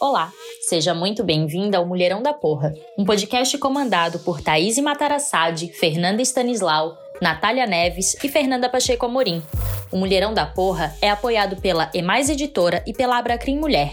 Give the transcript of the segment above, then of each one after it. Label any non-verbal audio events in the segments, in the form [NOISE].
Olá, seja muito bem-vinda ao Mulherão da Porra, um podcast comandado por Thaís Matarassade, Fernanda Stanislau, Natália Neves e Fernanda Pacheco Amorim. O Mulherão da Porra é apoiado pela Emais Editora e pela Abracrim Mulher.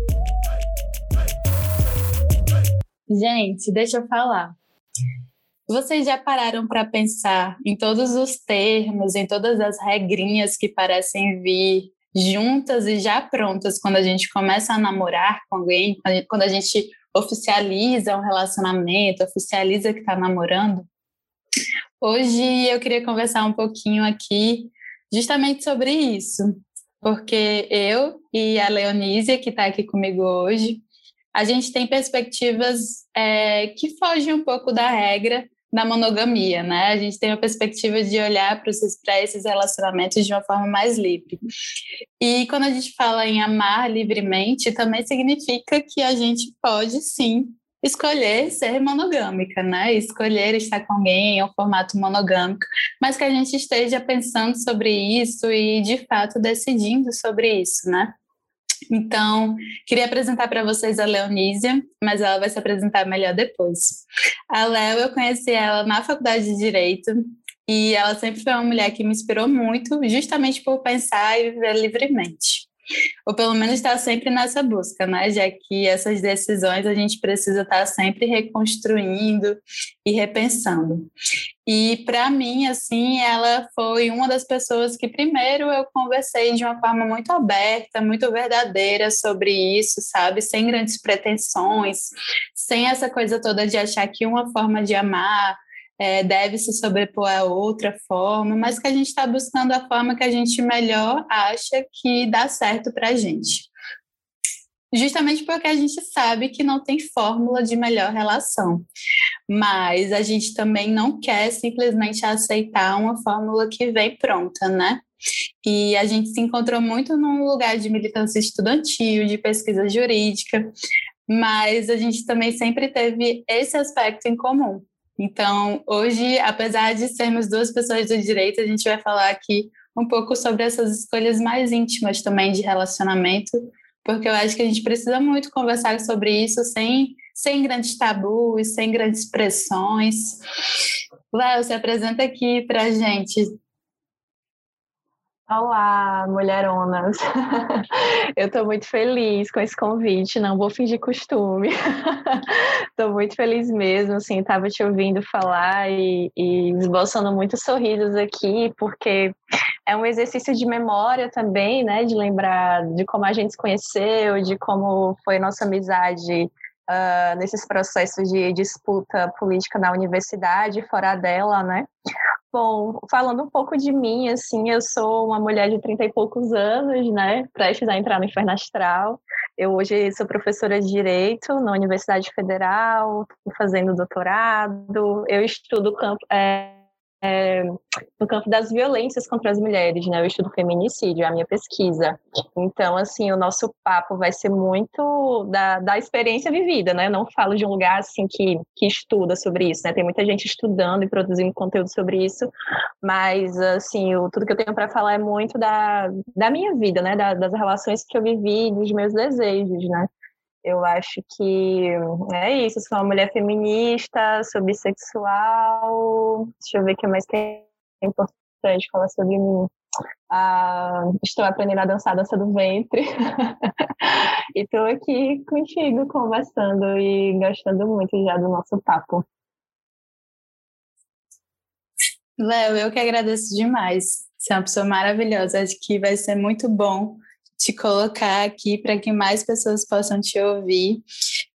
Gente, deixa eu falar. Vocês já pararam para pensar em todos os termos, em todas as regrinhas que parecem vir juntas e já prontas quando a gente começa a namorar com alguém, quando a gente oficializa um relacionamento, oficializa que está namorando? Hoje eu queria conversar um pouquinho aqui justamente sobre isso, porque eu e a Leonísia, que está aqui comigo hoje, a gente tem perspectivas é, que fogem um pouco da regra da monogamia, né? A gente tem uma perspectiva de olhar para esses relacionamentos de uma forma mais livre. E quando a gente fala em amar livremente, também significa que a gente pode sim escolher ser monogâmica, né? Escolher estar com alguém em um formato monogâmico, mas que a gente esteja pensando sobre isso e de fato decidindo sobre isso, né? Então, queria apresentar para vocês a Leonísia, mas ela vai se apresentar melhor depois. A Léo, eu conheci ela na faculdade de Direito e ela sempre foi uma mulher que me inspirou muito, justamente por pensar e viver livremente ou pelo menos estar sempre nessa busca, né? Já que essas decisões a gente precisa estar sempre reconstruindo e repensando. E para mim, assim, ela foi uma das pessoas que primeiro eu conversei de uma forma muito aberta, muito verdadeira sobre isso, sabe? Sem grandes pretensões, sem essa coisa toda de achar que uma forma de amar é, deve se sobrepor a outra forma, mas que a gente está buscando a forma que a gente melhor acha que dá certo para a gente. Justamente porque a gente sabe que não tem fórmula de melhor relação, mas a gente também não quer simplesmente aceitar uma fórmula que vem pronta, né? E a gente se encontrou muito num lugar de militância estudantil, de pesquisa jurídica, mas a gente também sempre teve esse aspecto em comum, então, hoje, apesar de sermos duas pessoas do direito, a gente vai falar aqui um pouco sobre essas escolhas mais íntimas também de relacionamento, porque eu acho que a gente precisa muito conversar sobre isso sem, sem grandes tabus, sem grandes pressões. Léo, se apresenta aqui para a gente. Olá, mulheronas. [LAUGHS] Eu estou muito feliz com esse convite, não vou fingir costume. [LAUGHS] Estou muito feliz mesmo, assim, estava te ouvindo falar e, e esboçando muitos sorrisos aqui, porque é um exercício de memória também, né, de lembrar de como a gente se conheceu, de como foi nossa amizade Uh, nesses processos de disputa política na universidade, fora dela, né? Bom, falando um pouco de mim, assim, eu sou uma mulher de 30 e poucos anos, né, prestes a entrar no inferno astral. Eu hoje sou professora de Direito na Universidade Federal, fazendo doutorado. Eu estudo campo, é, é, no campo das violências contra as mulheres, né? Eu estudo feminicídio, é a minha pesquisa. Então, assim, o nosso papo vai ser muito da, da experiência vivida, né? não falo de um lugar, assim, que, que estuda sobre isso, né? Tem muita gente estudando e produzindo conteúdo sobre isso, mas, assim, o, tudo que eu tenho para falar é muito da, da minha vida, né? Da, das relações que eu vivi, dos meus desejos, né? Eu acho que é isso. Sou uma mulher feminista, sou bissexual. Deixa eu ver o que mais que é importante falar sobre mim. Ah, estou aprendendo a dançar a dança do ventre. [LAUGHS] e estou aqui contigo conversando e gostando muito já do nosso papo. Léo, eu que agradeço demais. Você é uma pessoa maravilhosa. Acho que vai ser muito bom te colocar aqui para que mais pessoas possam te ouvir,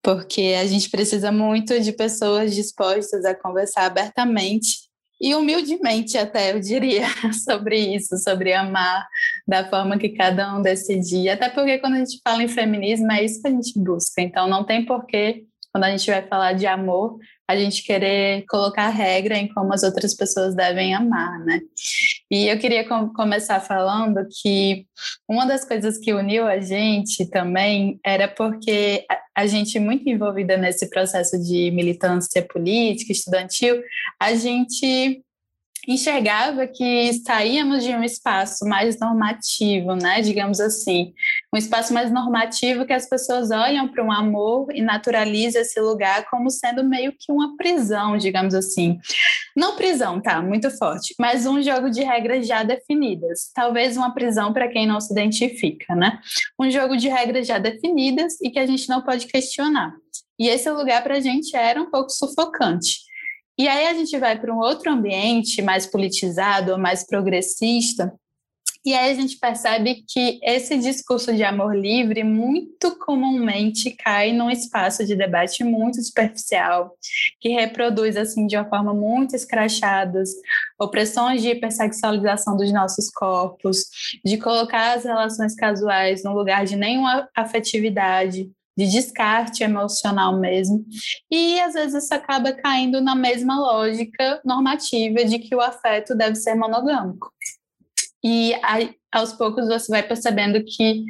porque a gente precisa muito de pessoas dispostas a conversar abertamente e humildemente até, eu diria, [LAUGHS] sobre isso, sobre amar da forma que cada um decidir. Até porque quando a gente fala em feminismo, é isso que a gente busca. Então não tem porquê, quando a gente vai falar de amor, a gente querer colocar regra em como as outras pessoas devem amar, né? E eu queria com começar falando que uma das coisas que uniu a gente também era porque a, a gente muito envolvida nesse processo de militância política, estudantil, a gente enxergava que saíamos de um espaço mais normativo, né, digamos assim, um espaço mais normativo que as pessoas olham para um amor e naturalizam esse lugar como sendo meio que uma prisão, digamos assim. Não prisão, tá, muito forte, mas um jogo de regras já definidas. Talvez uma prisão para quem não se identifica, né? Um jogo de regras já definidas e que a gente não pode questionar. E esse lugar para a gente era um pouco sufocante. E aí a gente vai para um outro ambiente mais politizado, mais progressista, e aí a gente percebe que esse discurso de amor livre muito comumente cai num espaço de debate muito superficial, que reproduz assim de uma forma muito escrachada opressões de hipersexualização dos nossos corpos, de colocar as relações casuais no lugar de nenhuma afetividade, de descarte emocional mesmo. E às vezes isso acaba caindo na mesma lógica normativa de que o afeto deve ser monogâmico. E aí, aos poucos você vai percebendo que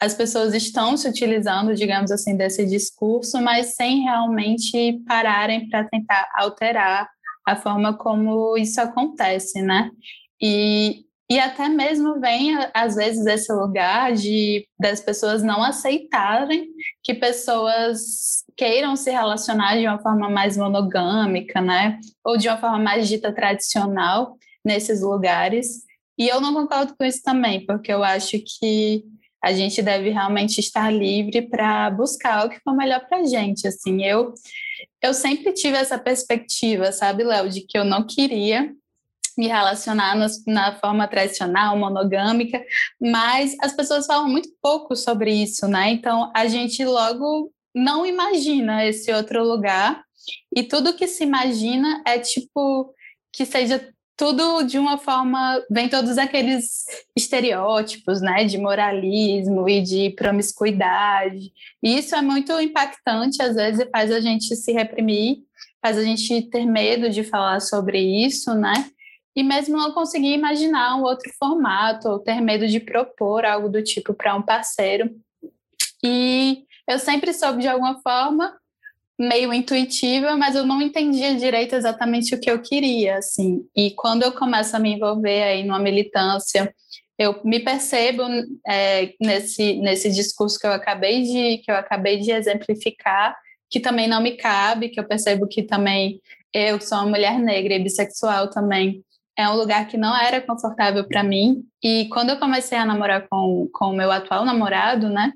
as pessoas estão se utilizando, digamos assim, desse discurso, mas sem realmente pararem para tentar alterar a forma como isso acontece, né? E e até mesmo vem, às vezes, esse lugar de das pessoas não aceitarem que pessoas queiram se relacionar de uma forma mais monogâmica, né? Ou de uma forma mais dita tradicional nesses lugares. E eu não concordo com isso também, porque eu acho que a gente deve realmente estar livre para buscar o que for melhor para a gente. Assim, eu, eu sempre tive essa perspectiva, sabe, Léo, de que eu não queria me relacionar na, na forma tradicional, monogâmica, mas as pessoas falam muito pouco sobre isso, né? Então a gente logo não imagina esse outro lugar e tudo que se imagina é tipo que seja tudo de uma forma vem todos aqueles estereótipos, né, de moralismo e de promiscuidade. E isso é muito impactante às vezes faz a gente se reprimir, faz a gente ter medo de falar sobre isso, né? e mesmo não conseguir imaginar um outro formato ou ter medo de propor algo do tipo para um parceiro. E eu sempre soube de alguma forma meio intuitiva, mas eu não entendia direito exatamente o que eu queria, assim. E quando eu começo a me envolver aí numa militância, eu me percebo é, nesse nesse discurso que eu acabei de que eu acabei de exemplificar, que também não me cabe, que eu percebo que também eu sou uma mulher negra e bissexual também é um lugar que não era confortável para mim. E quando eu comecei a namorar com o meu atual namorado, né,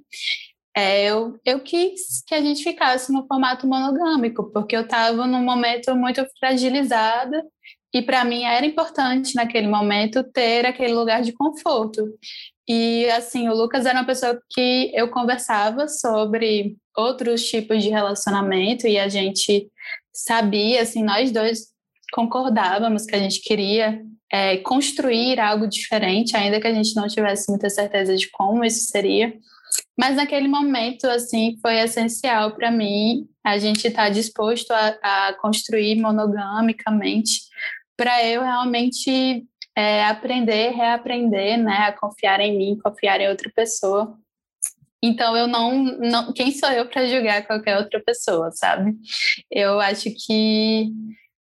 é, eu, eu quis que a gente ficasse no formato monogâmico, porque eu estava num momento muito fragilizada e para mim era importante naquele momento ter aquele lugar de conforto. E assim, o Lucas era uma pessoa que eu conversava sobre outros tipos de relacionamento e a gente sabia, assim, nós dois concordávamos que a gente queria é, construir algo diferente, ainda que a gente não tivesse muita certeza de como isso seria. Mas naquele momento, assim, foi essencial para mim a gente estar tá disposto a, a, construir monogamicamente para eu realmente é, aprender, reaprender, né, a confiar em mim, confiar em outra pessoa. Então eu não, não quem sou eu para julgar qualquer outra pessoa, sabe? Eu acho que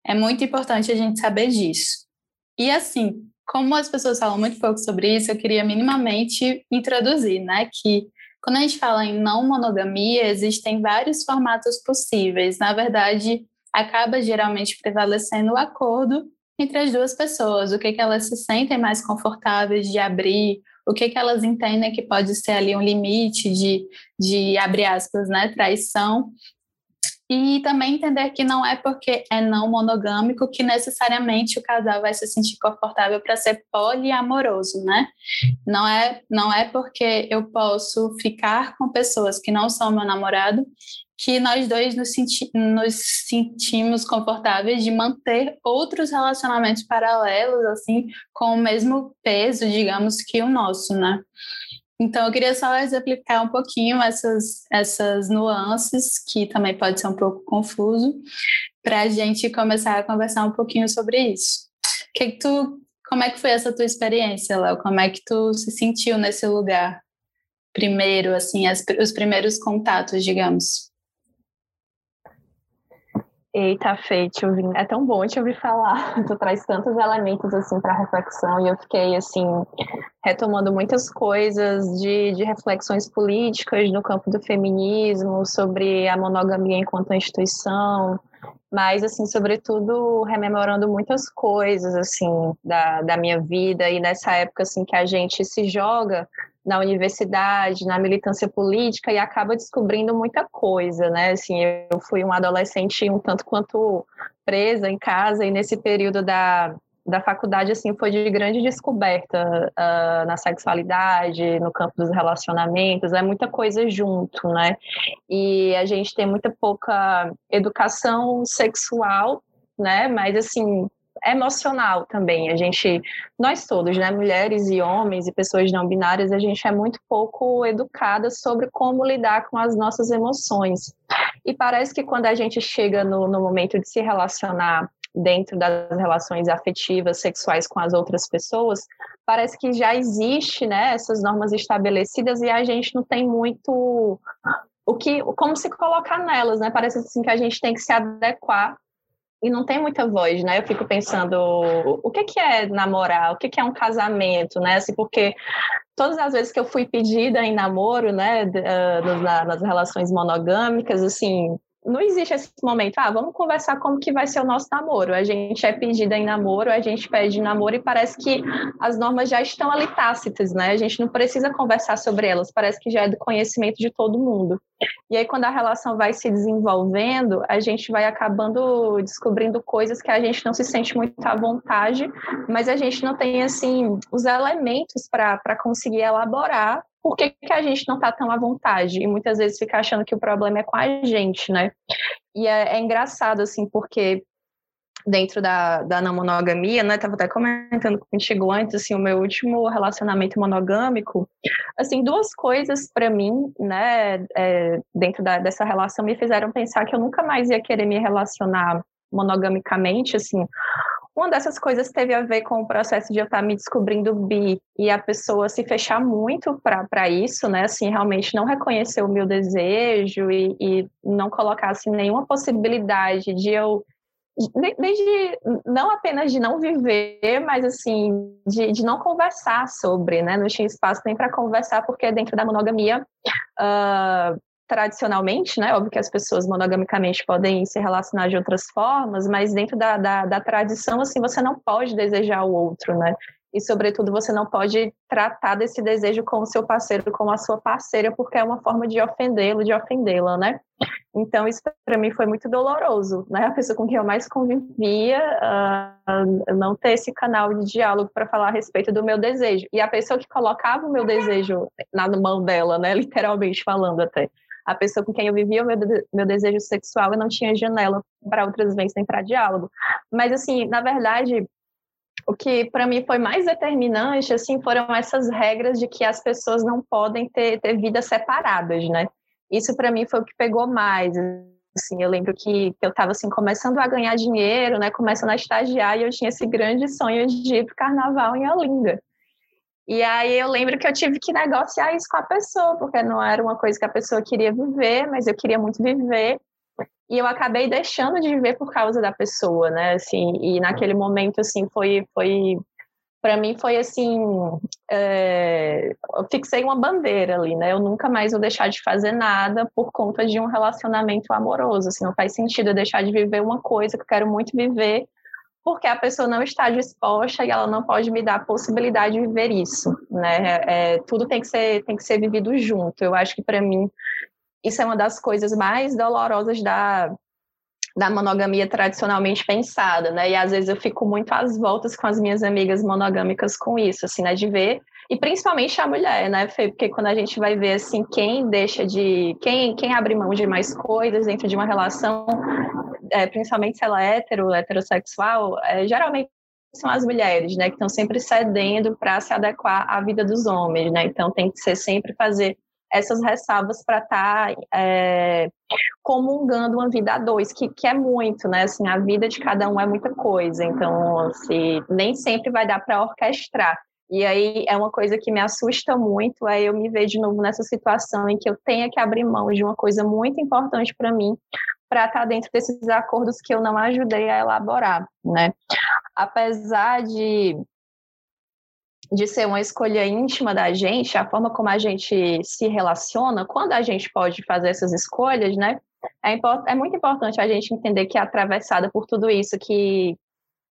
é muito importante a gente saber disso. E assim, como as pessoas falam muito pouco sobre isso, eu queria minimamente introduzir, né, que quando a gente fala em não monogamia, existem vários formatos possíveis. Na verdade, acaba geralmente prevalecendo o acordo entre as duas pessoas, o que, que elas se sentem mais confortáveis de abrir, o que, que elas entendem que pode ser ali um limite de, de abre aspas, né, traição, e também entender que não é porque é não monogâmico que necessariamente o casal vai se sentir confortável para ser poliamoroso, né? Não é, não é porque eu posso ficar com pessoas que não são meu namorado que nós dois nos, senti nos sentimos confortáveis de manter outros relacionamentos paralelos, assim, com o mesmo peso, digamos, que o nosso, né? Então, eu queria só exemplificar um pouquinho essas, essas nuances, que também pode ser um pouco confuso. para a gente começar a conversar um pouquinho sobre isso. Que que tu, como é que foi essa tua experiência, Léo? Como é que tu se sentiu nesse lugar? Primeiro, assim, as, os primeiros contatos, digamos. Eita, Fê, te. É tão bom te ouvir falar. [LAUGHS] Tu traz tantos elementos assim para reflexão e eu fiquei assim retomando muitas coisas de, de reflexões políticas no campo do feminismo, sobre a monogamia enquanto instituição, mas assim, sobretudo rememorando muitas coisas assim da, da minha vida e nessa época assim que a gente se joga na universidade, na militância política e acaba descobrindo muita coisa, né? Assim, eu fui uma adolescente um tanto quanto presa em casa e nesse período da, da faculdade assim foi de grande descoberta uh, na sexualidade, no campo dos relacionamentos, é muita coisa junto, né? E a gente tem muita pouca educação sexual, né? Mas assim emocional também. A gente, nós todos, né, mulheres e homens e pessoas não binárias, a gente é muito pouco educada sobre como lidar com as nossas emoções. E parece que quando a gente chega no, no momento de se relacionar dentro das relações afetivas, sexuais com as outras pessoas, parece que já existe, né, essas normas estabelecidas e a gente não tem muito o que, como se colocar nelas, né? Parece assim que a gente tem que se adequar e não tem muita voz, né? Eu fico pensando o que que é namorar, o que que é um casamento, né? Assim, porque todas as vezes que eu fui pedida em namoro, né, uh, nas relações monogâmicas, assim, não existe esse momento, ah, vamos conversar como que vai ser o nosso namoro. A gente é pedida em namoro, a gente pede namoro e parece que as normas já estão ali tácitas, né? A gente não precisa conversar sobre elas, parece que já é do conhecimento de todo mundo. E aí, quando a relação vai se desenvolvendo, a gente vai acabando descobrindo coisas que a gente não se sente muito à vontade, mas a gente não tem, assim, os elementos para conseguir elaborar por que, que a gente não está tão à vontade? E muitas vezes fica achando que o problema é com a gente, né? E é, é engraçado, assim, porque dentro da, da não monogamia, né? Tava até comentando contigo antes, assim, o meu último relacionamento monogâmico, assim, duas coisas para mim, né, é, dentro da, dessa relação me fizeram pensar que eu nunca mais ia querer me relacionar monogamicamente, assim, uma dessas coisas teve a ver com o processo de eu estar me descobrindo bi e a pessoa se fechar muito para isso, né? Assim, realmente não reconhecer o meu desejo e, e não colocar assim, nenhuma possibilidade de eu desde não apenas de não viver, mas assim de, de não conversar sobre, né? Não tinha espaço nem para conversar porque dentro da monogamia uh, tradicionalmente, né? Óbvio que as pessoas monogamicamente podem se relacionar de outras formas, mas dentro da, da, da tradição, assim, você não pode desejar o outro, né? E, sobretudo, você não pode tratar desse desejo com o seu parceiro, com a sua parceira, porque é uma forma de ofendê-lo, de ofendê-la, né? Então, isso para mim foi muito doloroso, né? A pessoa com quem eu mais convivia uh, não ter esse canal de diálogo para falar a respeito do meu desejo. E a pessoa que colocava o meu desejo na mão dela, né? Literalmente falando até a pessoa com quem eu vivia o meu, meu desejo sexual, eu não tinha janela para outras vezes nem para diálogo. Mas, assim, na verdade, o que para mim foi mais determinante, assim, foram essas regras de que as pessoas não podem ter, ter vidas separadas, né? Isso para mim foi o que pegou mais. Assim, eu lembro que, que eu estava assim começando a ganhar dinheiro, né, começando a estagiar e eu tinha esse grande sonho de ir para o carnaval em Olinda. E aí eu lembro que eu tive que negociar isso com a pessoa, porque não era uma coisa que a pessoa queria viver, mas eu queria muito viver. E eu acabei deixando de viver por causa da pessoa, né? Assim, e naquele momento, assim, foi, foi para mim foi assim, é, eu fixei uma bandeira ali, né? Eu nunca mais vou deixar de fazer nada por conta de um relacionamento amoroso. Assim, não faz sentido eu deixar de viver uma coisa que eu quero muito viver porque a pessoa não está disposta e ela não pode me dar a possibilidade de viver isso, né? É, tudo tem que ser tem que ser vivido junto. Eu acho que para mim isso é uma das coisas mais dolorosas da da monogamia tradicionalmente pensada, né? E às vezes eu fico muito às voltas com as minhas amigas monogâmicas com isso, assim, né? De ver e principalmente a mulher, né, Fê? Porque quando a gente vai ver assim quem deixa de quem quem abre mão de mais coisas dentro de uma relação, é, principalmente se ela é hetero, heterossexual, é, geralmente são as mulheres, né, que estão sempre cedendo para se adequar à vida dos homens, né? Então tem que ser sempre fazer essas ressalvas para estar tá, é, comungando uma vida a dois, que, que é muito, né? Assim, a vida de cada um é muita coisa, então assim, nem sempre vai dar para orquestrar. E aí é uma coisa que me assusta muito, é eu me ver de novo nessa situação em que eu tenha que abrir mão de uma coisa muito importante para mim para estar tá dentro desses acordos que eu não ajudei a elaborar, né? Apesar de de ser uma escolha íntima da gente, a forma como a gente se relaciona, quando a gente pode fazer essas escolhas, né? É, é muito importante a gente entender que é atravessada por tudo isso que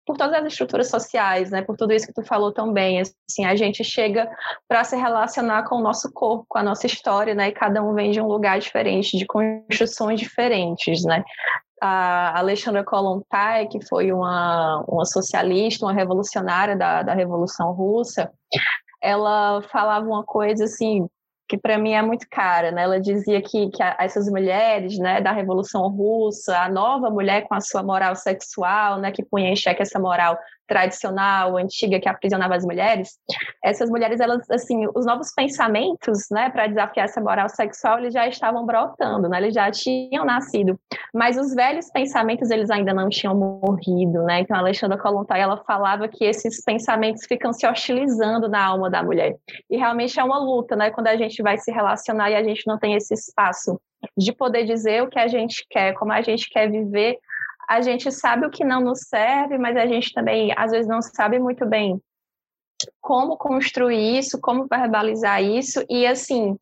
por todas as estruturas sociais, né, por tudo isso que tu falou também, assim, a gente chega para se relacionar com o nosso corpo, com a nossa história, né, e cada um vem de um lugar diferente, de construções diferentes, né. A Alexandra Kollontai, que foi uma, uma socialista, uma revolucionária da, da Revolução Russa, ela falava uma coisa assim que para mim é muito cara, né? Ela dizia que, que essas mulheres, né, da Revolução Russa, a nova mulher com a sua moral sexual, né, que punha em xeque essa moral tradicional, antiga, que aprisionava as mulheres, essas mulheres, elas, assim, os novos pensamentos, né, para desafiar essa moral sexual, eles já estavam brotando, né, eles já tinham nascido, mas os velhos pensamentos, eles ainda não tinham morrido, né, então a Alexandra Kollontai, ela falava que esses pensamentos ficam se hostilizando na alma da mulher, e realmente é uma luta, né, quando a gente vai se relacionar e a gente não tem esse espaço de poder dizer o que a gente quer, como a gente quer viver a gente sabe o que não nos serve, mas a gente também, às vezes, não sabe muito bem como construir isso, como verbalizar isso, e assim,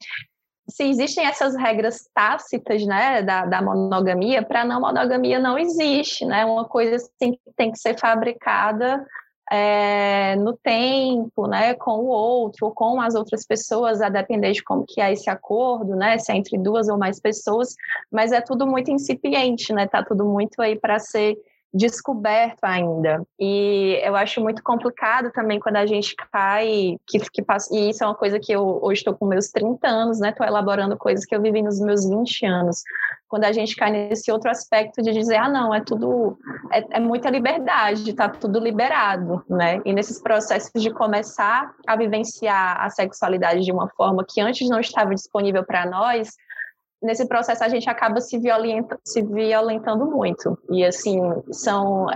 se existem essas regras tácitas, né, da, da monogamia, para não monogamia não existe, né, uma coisa assim que tem que ser fabricada é, no tempo, né, com o outro, ou com as outras pessoas, a depender de como que é esse acordo, né, se é entre duas ou mais pessoas, mas é tudo muito incipiente, né, tá tudo muito aí para ser descoberto ainda. E eu acho muito complicado também quando a gente cai, que, que passa, e isso é uma coisa que eu hoje estou com meus 30 anos, né? Estou elaborando coisas que eu vivi nos meus 20 anos. Quando a gente cai nesse outro aspecto de dizer, ah, não, é tudo, é, é muita liberdade, está tudo liberado, né? E nesses processos de começar a vivenciar a sexualidade de uma forma que antes não estava disponível para nós, nesse processo a gente acaba se, violenta, se violentando muito. E, assim, são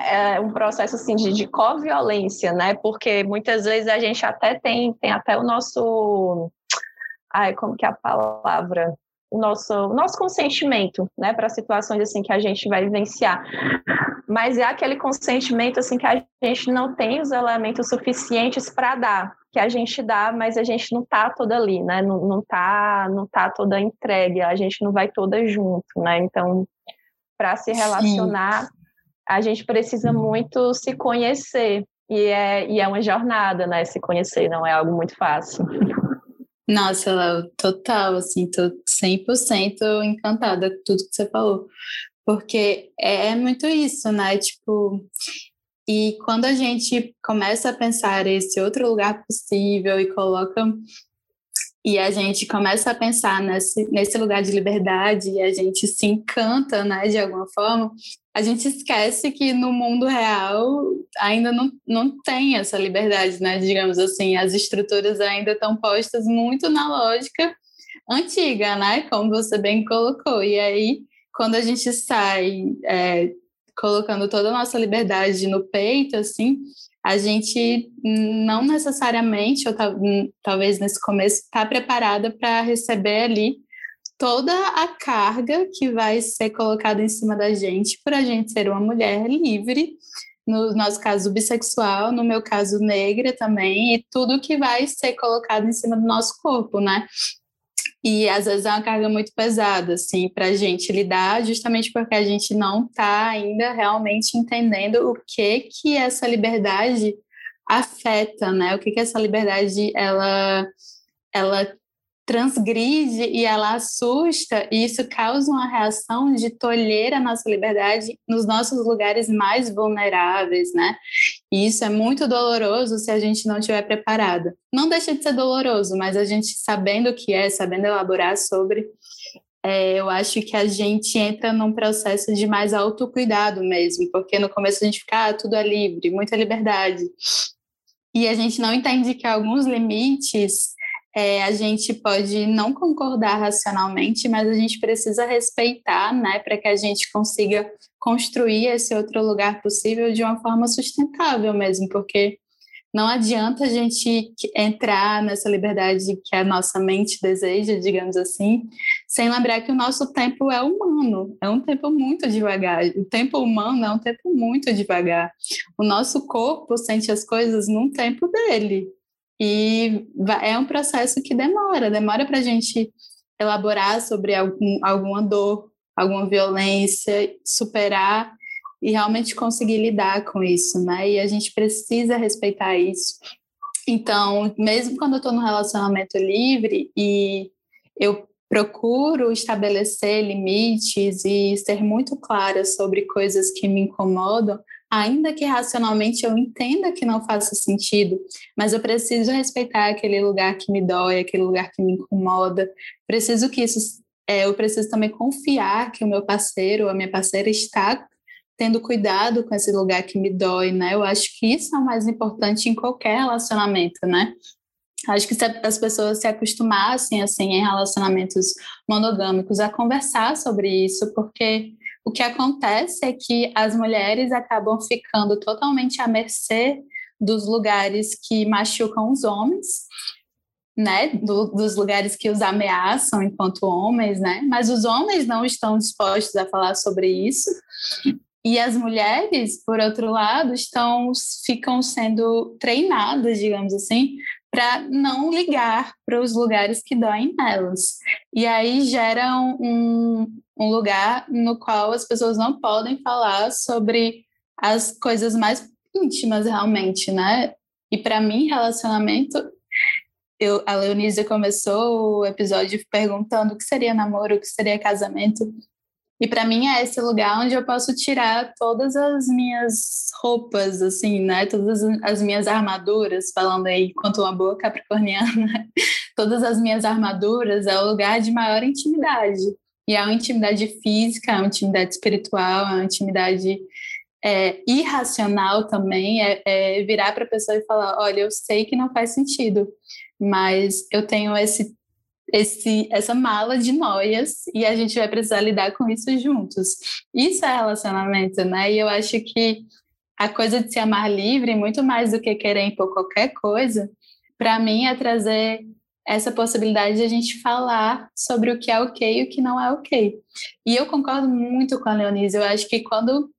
é um processo, assim, de, de co-violência, né? Porque muitas vezes a gente até tem, tem até o nosso... Ai, como que é a palavra? O nosso, o nosso consentimento, né, para situações assim que a gente vai vivenciar. Mas é aquele consentimento assim que a gente não tem os elementos suficientes para dar, que a gente dá, mas a gente não tá toda ali, né? Não, não tá, não tá toda entregue, a gente não vai toda junto, né? Então, para se relacionar, Sim. a gente precisa muito se conhecer. E é, e é uma jornada, né? Se conhecer não é algo muito fácil. Nossa, Léo, total, assim, tô 100% encantada com tudo que você falou. Porque é muito isso, né? Tipo, e quando a gente começa a pensar esse outro lugar possível e coloca e a gente começa a pensar nesse, nesse lugar de liberdade e a gente se encanta, né, de alguma forma, a gente esquece que no mundo real ainda não, não tem essa liberdade, né, digamos assim, as estruturas ainda estão postas muito na lógica antiga, né, como você bem colocou, e aí quando a gente sai é, colocando toda a nossa liberdade no peito, assim, a gente não necessariamente, ou talvez nesse começo, está preparada para receber ali toda a carga que vai ser colocada em cima da gente por a gente ser uma mulher livre, no nosso caso bissexual, no meu caso negra também, e tudo que vai ser colocado em cima do nosso corpo, né? E às vezes é uma carga muito pesada, assim, para a gente lidar, justamente porque a gente não está ainda realmente entendendo o que que essa liberdade afeta, né? O que que essa liberdade ela ela transgride e ela assusta, e isso causa uma reação de tolher a nossa liberdade nos nossos lugares mais vulneráveis, né? E isso é muito doloroso se a gente não estiver preparada. Não deixa de ser doloroso, mas a gente sabendo o que é, sabendo elaborar sobre, é, eu acho que a gente entra num processo de mais autocuidado mesmo, porque no começo a gente fica, ah, tudo é livre, muita liberdade. E a gente não entende que alguns limites é, a gente pode não concordar racionalmente, mas a gente precisa respeitar, né, para que a gente consiga construir esse outro lugar possível de uma forma sustentável mesmo, porque não adianta a gente entrar nessa liberdade que a nossa mente deseja, digamos assim, sem lembrar que o nosso tempo é humano, é um tempo muito devagar. O tempo humano é um tempo muito devagar. O nosso corpo sente as coisas num tempo dele. E é um processo que demora, demora para a gente elaborar sobre algum, alguma dor, alguma violência, superar e realmente conseguir lidar com isso, né? E a gente precisa respeitar isso. Então, mesmo quando eu estou no relacionamento livre e eu procuro estabelecer limites e ser muito clara sobre coisas que me incomodam, ainda que racionalmente eu entenda que não faça sentido, mas eu preciso respeitar aquele lugar que me dói, aquele lugar que me incomoda. Preciso que isso, é, eu preciso também confiar que o meu parceiro ou a minha parceira está tendo cuidado com esse lugar que me dói, né? Eu acho que isso é o mais importante em qualquer relacionamento, né? Acho que se as pessoas se acostumassem, assim, em relacionamentos monogâmicos, a conversar sobre isso, porque o que acontece é que as mulheres acabam ficando totalmente à mercê dos lugares que machucam os homens, né, do, dos lugares que os ameaçam enquanto homens, né, mas os homens não estão dispostos a falar sobre isso. E as mulheres, por outro lado, estão ficam sendo treinadas, digamos assim, para não ligar para os lugares que doem nelas. E aí gera um, um lugar no qual as pessoas não podem falar sobre as coisas mais íntimas realmente, né? E para mim, relacionamento, eu, a Leonísia começou o episódio perguntando o que seria namoro, o que seria casamento. E para mim é esse lugar onde eu posso tirar todas as minhas roupas, assim, né? Todas as minhas armaduras, falando aí quanto uma boa capricorniana, [LAUGHS] todas as minhas armaduras é o lugar de maior intimidade. E é uma intimidade física, é uma intimidade espiritual, é uma intimidade é, irracional também, é, é virar para a pessoa e falar: olha, eu sei que não faz sentido, mas eu tenho esse esse, essa mala de noias e a gente vai precisar lidar com isso juntos. Isso é relacionamento, né? E eu acho que a coisa de se amar livre, muito mais do que querer impor qualquer coisa, para mim é trazer essa possibilidade de a gente falar sobre o que é ok e o que não é ok. E eu concordo muito com a Leonise. Eu acho que quando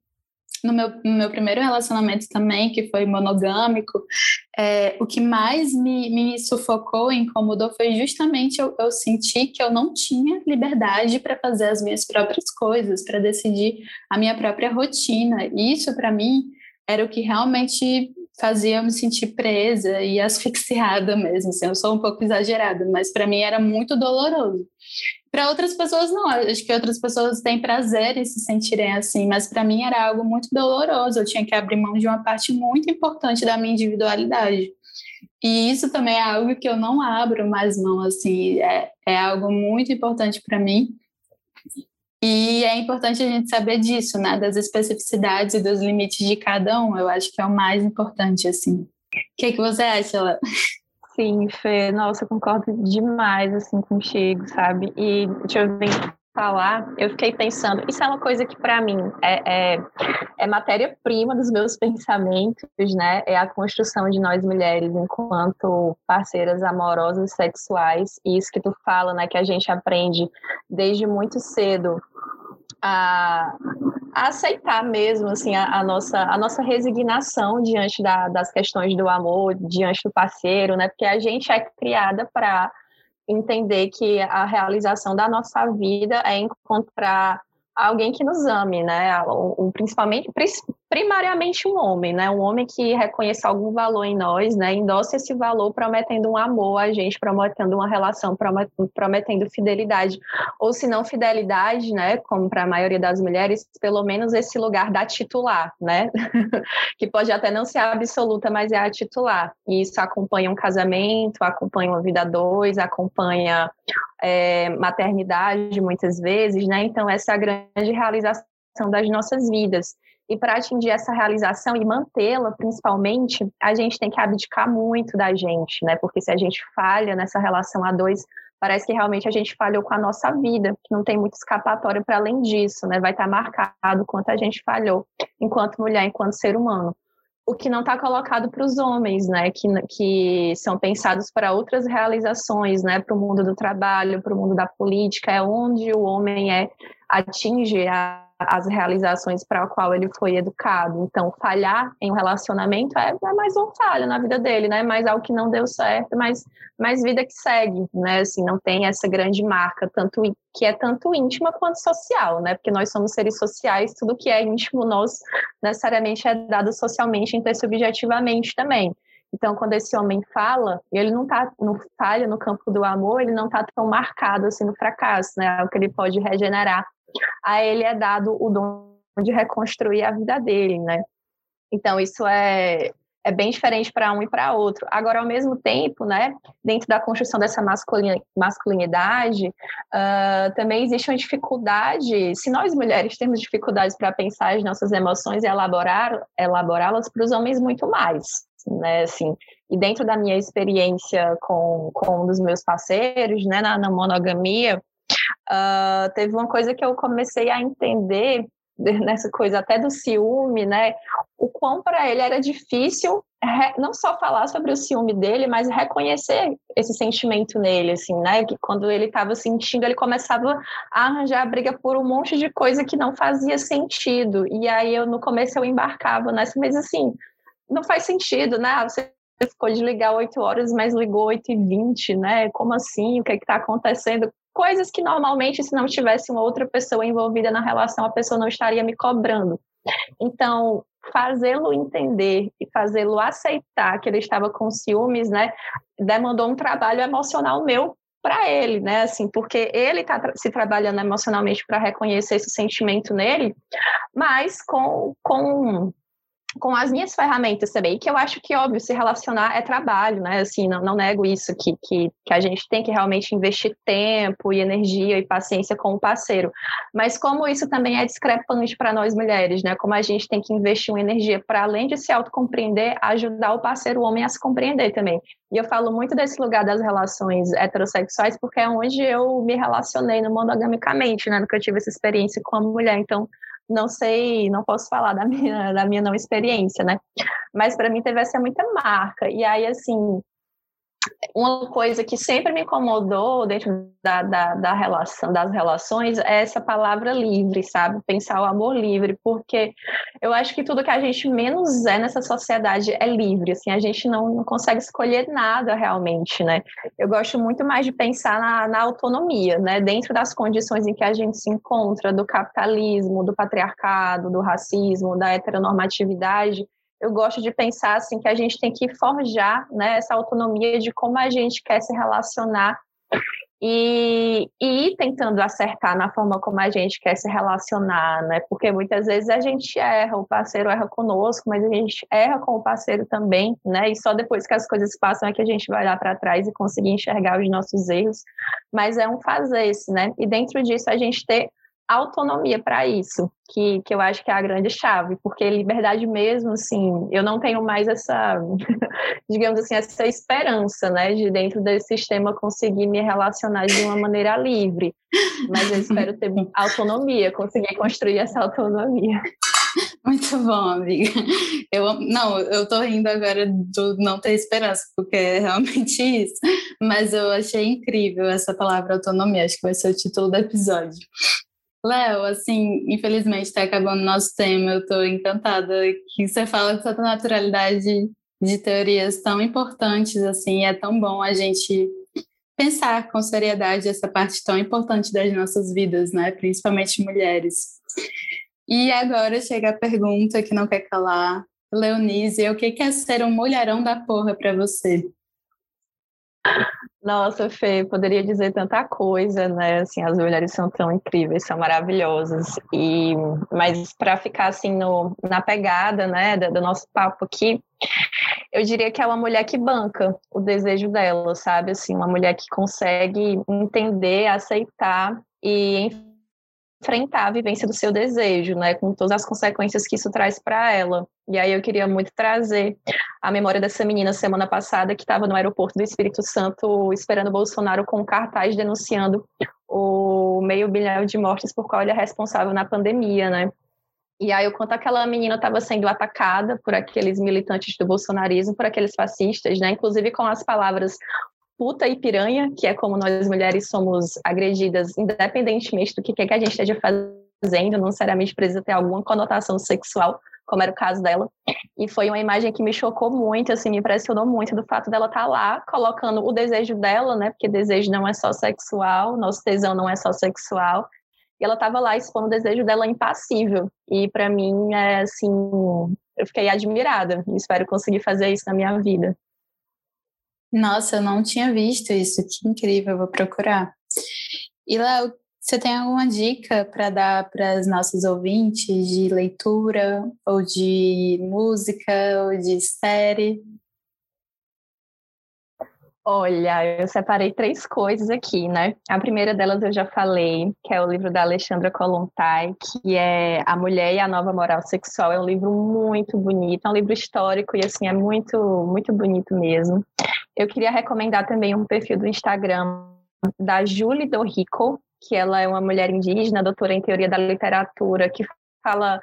no meu, no meu primeiro relacionamento também, que foi monogâmico, é, o que mais me, me sufocou e incomodou foi justamente eu, eu sentir que eu não tinha liberdade para fazer as minhas próprias coisas, para decidir a minha própria rotina. E isso, para mim, era o que realmente fazia eu me sentir presa e [LAUGHS] asfixiada mesmo. Assim, eu sou um pouco exagerada, mas para mim era muito doloroso. Para outras pessoas não, acho que outras pessoas têm prazer em se sentirem assim, mas para mim era algo muito doloroso. Eu tinha que abrir mão de uma parte muito importante da minha individualidade. E isso também é algo que eu não abro mais mão, assim, é, é algo muito importante para mim. E é importante a gente saber disso, né, das especificidades e dos limites de cada um. Eu acho que é o mais importante, assim. O que, que você acha, Léo? Sim, Fê, nossa, concordo demais, assim, contigo, sabe? E deixa eu ver falar, eu fiquei pensando, isso é uma coisa que para mim é, é, é matéria-prima dos meus [LAUGHS] pensamentos, né? É a construção de nós mulheres enquanto parceiras amorosas sexuais, e isso que tu fala, né? Que a gente aprende desde muito cedo a, a aceitar mesmo assim a, a, nossa a nossa resignação diante da, das questões do amor diante do parceiro né porque a gente é criada para entender que a realização da nossa vida é encontrar alguém que nos ame, né? O, principalmente, primariamente um homem, né? Um homem que reconheça algum valor em nós, né? Endosse esse valor prometendo um amor a gente, prometendo uma relação, prometendo fidelidade. Ou se não fidelidade, né? Como para a maioria das mulheres, pelo menos esse lugar da titular, né? [LAUGHS] que pode até não ser absoluta, mas é a titular. E isso acompanha um casamento, acompanha uma vida dois, acompanha é, maternidade muitas vezes, né? Então essa é a grande realização das nossas vidas. E para atingir essa realização e mantê-la, principalmente, a gente tem que abdicar muito da gente, né? Porque se a gente falha nessa relação a dois, parece que realmente a gente falhou com a nossa vida, que não tem muito escapatório para além disso, né? Vai estar tá marcado quanto a gente falhou enquanto mulher, enquanto ser humano. O que não está colocado para os homens, né? Que, que são pensados para outras realizações, né? Para o mundo do trabalho, para o mundo da política, é onde o homem é atinge a as realizações para a qual ele foi educado. Então, falhar em um relacionamento é, é, mais um falho na vida dele, né? Mais algo que não deu certo, mas mais vida que segue, né? Assim, não tem essa grande marca, tanto que é tanto íntima quanto social, né? Porque nós somos seres sociais, tudo que é íntimo nós necessariamente é dado socialmente, então subjetivamente também. Então, quando esse homem fala, ele não tá no falha no campo do amor, ele não está tão marcado assim no fracasso, né? É o que ele pode regenerar a ele é dado o dom de reconstruir a vida dele, né? Então, isso é, é bem diferente para um e para outro. Agora, ao mesmo tempo, né, dentro da construção dessa masculinidade, uh, também existe uma dificuldade, se nós mulheres temos dificuldades para pensar as nossas emoções e elaborar, elaborá-las, para os homens muito mais, né, assim, e dentro da minha experiência com, com um dos meus parceiros, né, na, na monogamia, Uh, teve uma coisa que eu comecei a entender [LAUGHS] nessa coisa até do ciúme, né? O quão para ele era difícil não só falar sobre o ciúme dele, mas reconhecer esse sentimento nele, assim, né? Que quando ele estava sentindo, ele começava a arranjar briga por um monte de coisa que não fazia sentido. E aí eu no começo eu embarcava nessa, mas assim, não faz sentido, né? Você ficou de ligar 8 horas, mas ligou 8 e 20, né? Como assim? O que é está acontecendo? Coisas que normalmente, se não tivesse uma outra pessoa envolvida na relação, a pessoa não estaria me cobrando. Então, fazê-lo entender e fazê-lo aceitar que ele estava com ciúmes, né, demandou um trabalho emocional meu para ele, né, assim, porque ele está se trabalhando emocionalmente para reconhecer esse sentimento nele, mas com, com com as minhas ferramentas também, que eu acho que, óbvio, se relacionar é trabalho, né? Assim, não, não nego isso, que, que, que a gente tem que realmente investir tempo e energia e paciência com o parceiro. Mas como isso também é discrepante para nós mulheres, né? Como a gente tem que investir uma energia para, além de se autocompreender, ajudar o parceiro homem a se compreender também. E eu falo muito desse lugar das relações heterossexuais, porque é onde eu me relacionei no monogamicamente, né? Nunca tive essa experiência com a mulher. Então, não sei, não posso falar da minha, da minha não experiência, né? Mas para mim teve essa muita marca. E aí, assim, uma coisa que sempre me incomodou dentro da, da, da, relação, das relações é essa palavra livre, sabe? Pensar o amor livre, porque eu acho que tudo que a gente menos é nessa sociedade é livre, assim, a gente não, não consegue escolher nada realmente, né? Eu gosto muito mais de pensar na, na autonomia, né? Dentro das condições em que a gente se encontra, do capitalismo, do patriarcado, do racismo, da heteronormatividade, eu gosto de pensar assim que a gente tem que forjar né, essa autonomia de como a gente quer se relacionar e, e ir tentando acertar na forma como a gente quer se relacionar, né? Porque muitas vezes a gente erra, o parceiro erra conosco, mas a gente erra com o parceiro também, né? E só depois que as coisas passam é que a gente vai lá para trás e conseguir enxergar os nossos erros. Mas é um fazer esse, né? E dentro disso a gente ter autonomia para isso, que, que eu acho que é a grande chave, porque liberdade mesmo, assim, eu não tenho mais essa, [LAUGHS] digamos assim, essa esperança, né, de dentro desse sistema conseguir me relacionar de uma maneira livre, mas eu espero ter [LAUGHS] autonomia, conseguir construir essa autonomia. Muito bom, amiga. Eu não, eu tô rindo agora do não ter esperança, porque é realmente [LAUGHS] isso. Mas eu achei incrível essa palavra autonomia, acho que vai ser o título do episódio. Léo, assim, infelizmente está acabando nosso tema. Eu estou encantada que você fala com tanta naturalidade de teorias tão importantes, assim, é tão bom a gente pensar com seriedade essa parte tão importante das nossas vidas, né? Principalmente mulheres. E agora chega a pergunta que não quer calar. Leonise, o que é ser um mulherão da porra para você? Nossa, Fê, poderia dizer tanta coisa, né? Assim, as mulheres são tão incríveis, são maravilhosas. E mas para ficar assim no, na pegada, né, do, do nosso papo aqui, eu diria que é uma mulher que banca o desejo dela, sabe? Assim, uma mulher que consegue entender, aceitar e enfrentar a vivência do seu desejo, né, com todas as consequências que isso traz para ela. E aí eu queria muito trazer a memória dessa menina semana passada que estava no aeroporto do Espírito Santo esperando Bolsonaro com um cartaz denunciando o meio bilhão de mortes por qual ele é responsável na pandemia, né? E aí quanto aquela menina estava sendo atacada por aqueles militantes do bolsonarismo, por aqueles fascistas, né? Inclusive com as palavras puta e piranha, que é como nós mulheres somos agredidas, independentemente do que, que a gente esteja fazendo, não necessariamente precisa ter alguma conotação sexual, como era o caso dela. E foi uma imagem que me chocou muito, assim, me impressionou muito do fato dela estar tá lá colocando o desejo dela, né? Porque desejo não é só sexual, nosso tesão não é só sexual. E ela estava lá expondo o desejo dela impassível. E para mim, é assim, eu fiquei admirada. Espero conseguir fazer isso na minha vida. Nossa, eu não tinha visto isso. Que incrível, vou procurar. E Léo, você tem alguma dica para dar para os nossos ouvintes de leitura, ou de música, ou de série? Olha, eu separei três coisas aqui, né? A primeira delas eu já falei, que é o livro da Alexandra Kolontai, que é A Mulher e a Nova Moral Sexual. É um livro muito bonito, é um livro histórico e assim é muito, muito bonito mesmo. Eu queria recomendar também um perfil do Instagram da Julie Dorico, que ela é uma mulher indígena, doutora em teoria da literatura, que fala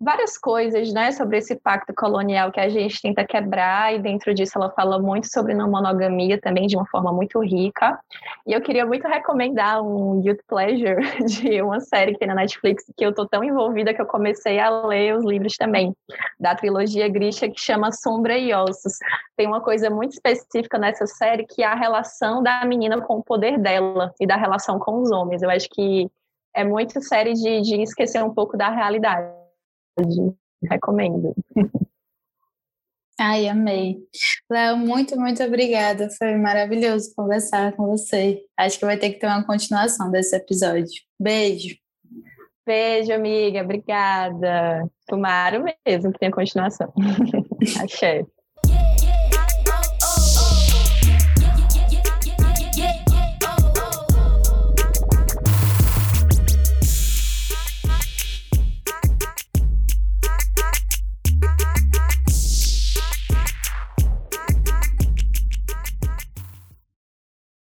várias coisas, né, sobre esse pacto colonial que a gente tenta quebrar e dentro disso ela fala muito sobre não monogamia também de uma forma muito rica. E eu queria muito recomendar um Youth Pleasure [LAUGHS] de uma série que tem na Netflix que eu tô tão envolvida que eu comecei a ler os livros também da trilogia Grisha que chama Sombra e Ossos. Tem uma coisa muito específica nessa série que é a relação da menina com o poder dela e da relação com os homens. Eu acho que é muito série de, de esquecer um pouco da realidade. Recomendo. Ai, amei. Léo, muito, muito obrigada. Foi maravilhoso conversar com você. Acho que vai ter que ter uma continuação desse episódio. Beijo. Beijo, amiga. Obrigada. Tomara mesmo que tenha continuação. [LAUGHS] Achei.